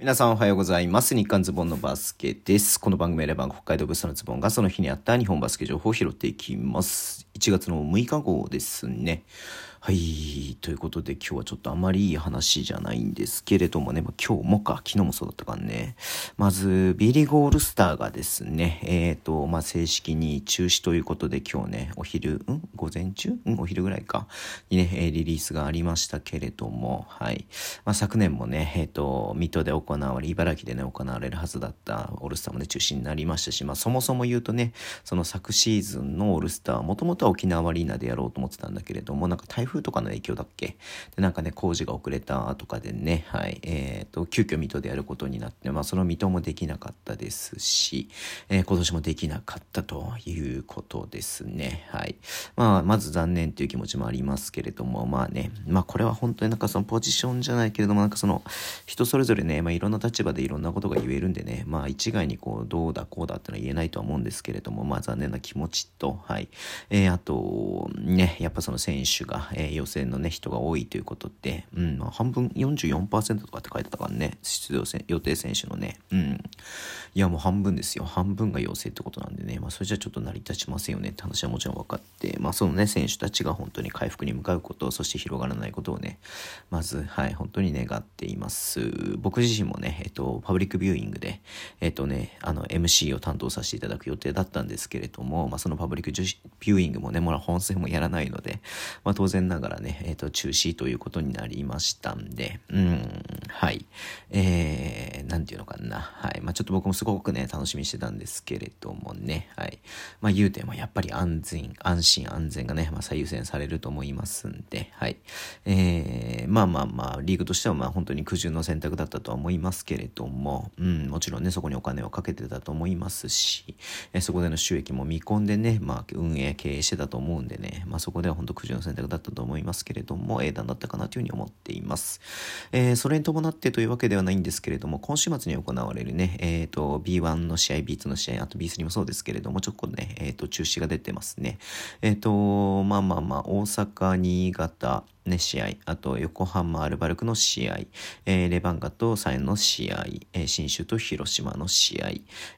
皆さんおはようございます。日刊ズボンのバスケです。この番組は北海道ブースターのズボンがその日にあった日本バスケ情報を拾っていきます。1月の6日号ですね。はい。ということで今日はちょっとあまりいい話じゃないんですけれどもね、まあ、今日もか、昨日もそうだったからね。まず、 B リーグオールスターがですね、えっ、ー、と、まあ、正式に中止ということで今日ね、お昼、ん？午前中？ん？お昼ぐらいか。にね、リリースがありましたけれども、はい。まあ、昨年もね、えっ、ー、と、水戸で行われ、茨城でね、行われるはずだったオールスターもね、中止になりましたし、まあ、そもそも言うとね、その昨シーズンのオールスター、もともとは沖縄アリーナでやろうと思ってたんだけれども、なんか台風とかの影響だっけ？で、なんかね、工事が遅れたとかでね、はい、えっ、ー、と、急遽水戸でやることになって、まあ、その水戸もできなかったですし、えー、今年もできなかったということですね。はい。まあ、まず残念という気持ちもありますけれども、まあね、まあ、これは本当になんかそのポジションじゃないけれども、なんかその、人それぞれね、まあ、いろんな立場でいろんなことが言えるんでね、まあ、一概にこう、どうだこうだってのは言えないとは思うんですけれども、まあ、残念な気持ちと、はい。えー、あと、ね、やっぱその選手が、えー、予選のね、人が多いということで、うん、まあ、半分44%とかって書いてたからね、出場予定選手のね、うん。いや、もう半分ですよ。半分が陽性ってことなんでね、まあ、それじゃちょっと成り立ちませんよねって話はもちろん分かって、まあ、そのね、選手たちが本当に回復に向かうこと、そして広がらないことをね、まず、はい、本当に願っています。僕自身もね、えっと、パブリックビューイングで、えっとね、あの、MC を担当させていただく予定だったんですけれども、まあ、そのパブリックビューイングもね、もう本戦もやらないので、まあ、当然ながらね、えっと、中止ということになりましたんで、うん、はい。えー、なんていうのかな。はい。まあ、ちょっと僕もすごくね、楽しみにしてたんですけれどもね、はい。まあ、言うてもやっぱり安全、安心安全がね、まあ、最優先されると思いますんで、はい。えー、まあまあまあ、リーグとしてはまあ本当に苦渋の選択だったとは思いますけれども、うん、もちろんね、そこにお金をかけてたと思いますし、え、そこでの収益も見込んでね、まあ、運営経営してたと思うんでね、まあ、そこでは本当苦渋の選択だったと思いますけれども、英断だったかなというふうに思っています。えー、それに伴ってというわけではないんですけれども、今週末に行われるね、えっ、ー、と、B1 の試合、B2 の試合、あと B3 もそうですけれども、ちょっとね、えっ、ー、と、中止が出てますね。えっ、と、まあまあまあ、大阪、新潟、ね、試合、あと横浜アルバルクの試合、えー、レバンガとサインの試合、えー、新州と広島の試合、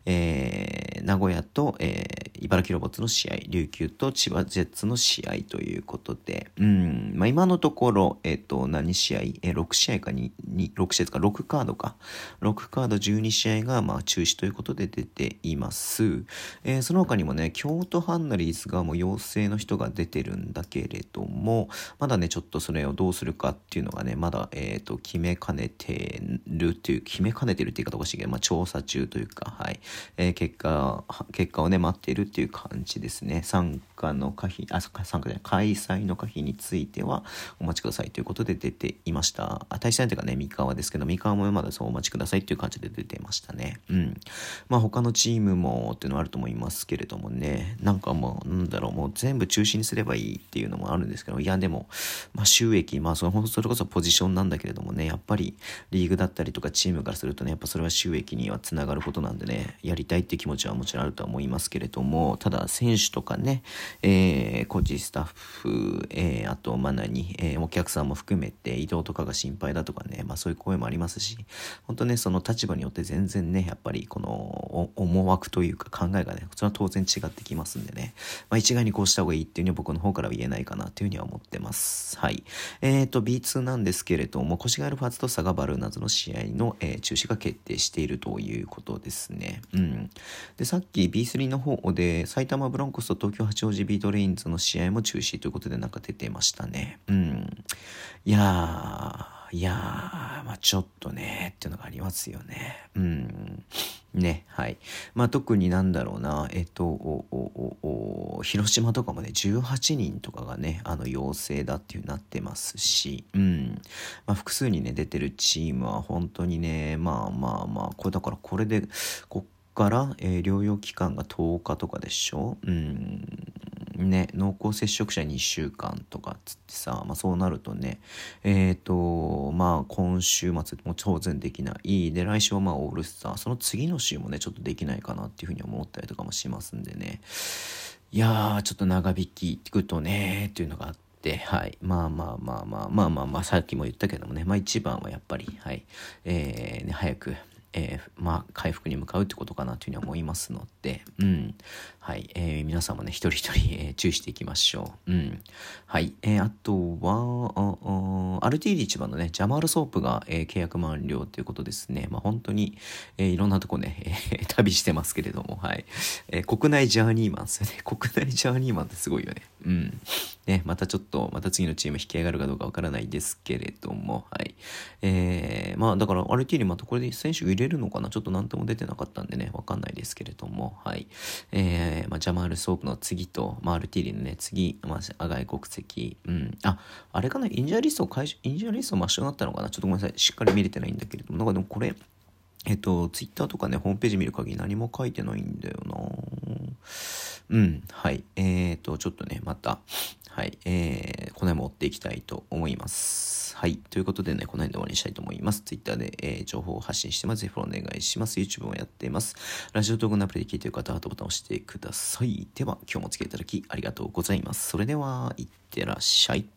えー、名古屋と、えー、茨城ロボッツの試合、琉球と千葉ジェッツの試合ということで、うん、まあ、今のところ、え、ー、と、何試合、えー、6試合かに、6試合か、6カードか、6カード12試合が、まあ、中止ということで出ています。えー、その他にもね、京都ハンナリーズがもう陽性の人が出てるんだけれども、まだね、ちょっとそれをどうするかってっていうのがね、まだ、えっ、ー、と、決めかねてるっていう、決めかねてるって言いうかおかしいけど、まあ、調査中というか、はい、えー、結果、結果をね、待っているっていう感じですね。参加の可否、あ、参加じゃない、開催の可否については、お待ちくださいということで出ていました。あ、対戦相手がね、三河ですけど、三河もまだそうお待ちくださいっていう感じで出てましたね。うん。まあ、他のチームもっていうのはあると思いますけれどもね、なんかもう、なんだろう、もう全部中止にすればいいっていうのもあるんですけど、いや、でも、まあ、収益、まあその、それこそポジションなんだけれどもね、やっぱりリーグだったりとかチームからするとね、やっぱそれは収益にはつながることなんでね、やりたいっていう気持ちはもちろんあるとは思いますけれども、ただ選手とかね、えー、コーチスタッフ、えー、あと、まあ何、えー、お客さんも含めて移動とかが心配だとかね、まあそういう声もありますし、本当ね、その立場によって全然ね、やっぱりこの思惑というか考えがね、それは当然違ってきますんでね、まあ一概にこうした方がいいっていうには僕の方からは言えないかなというふうには思ってます。はい。えっ、ー、と、B2 なんですけれども、越谷アルファーズと佐賀バルーナーズの試合の、えー、中止が決定しているということですね。うん。で、さっき B3 の方で、埼玉ブロンコスと東京八王子ビートレインズの試合も中止ということでなんか出てましたね。うん。いやー、いやー、まあちょっとね、っていうのがありますよね。うん。ね、はい。まあ特になんだろうな、えっと、おおお広島とかもね、18人とかがね、あの陽性だっていうなってますし、うん。まあ複数にね、出てるチームは本当にね、まあまあまあ、これだからこれで、こっから、えー、療養期間が10日とかでしょ？うん。ね、濃厚接触者2週間とかっつってさ、まあ、そうなるとね、えっ、ー、と、まあ、今週末も当然できない。で、来週はまあ、オールスター。その次の週もね、ちょっとできないかなっていうふうに思ったりとかもしますんでね。いやー、ちょっと長引きくとね、っていうのがあって、はい。まあまあまあまあまあまあまあ、さっきも言ったけどもね、まあ一番はやっぱり、はい。えー、ね、早く、えー、まあ、回復に向かうってことかなというふうに思いますので、うん。はい。えー、皆さんもね、一人一人、えー、注意していきましょう。うん。はい。えー、あとは、アルティーリ一番のね、ジャマールソープが、えー、契約満了ということですね。まあ、本当に、えー、いろんなとこね、えー、旅してますけれども、はい。えー、国内ジャーニーマンですよね。国内ジャーニーマンってすごいよね。うん。ね、またちょっと、また次のチーム引き上がるかどうかわからないですけれども、はい。えー、まあ、だから、アルティーリまたこれで選手れるのかな？ちょっと何とも出てなかったんでね、わかんないですけれども、はい。えー、まあ、ジャマールソープの次と、まあ、アルティーリのね、次、まあ、あ外国籍、うん。あ、あれかな？ injury list を解除、 injury list 抹消になったのかな？ちょっとごめんなさい。しっかり見れてないんだけれども、なんかでもこれ、えっと、ツイッターとかね、ホームページ見る限り何も書いてないんだよな。うん、はい。えーと、ちょっとね、また、はい、えー、この辺も追っていきたいと思います。はい。ということでね、この辺で終わりにしたいと思います。Twitter で、えー、情報を発信してます。ぜひフォローお願いします。YouTube もやっています。ラジオトークのアプリで聞いている方はハートボタンを押してください。では、今日もお付き合いいただきありがとうございます。それでは、いってらっしゃい。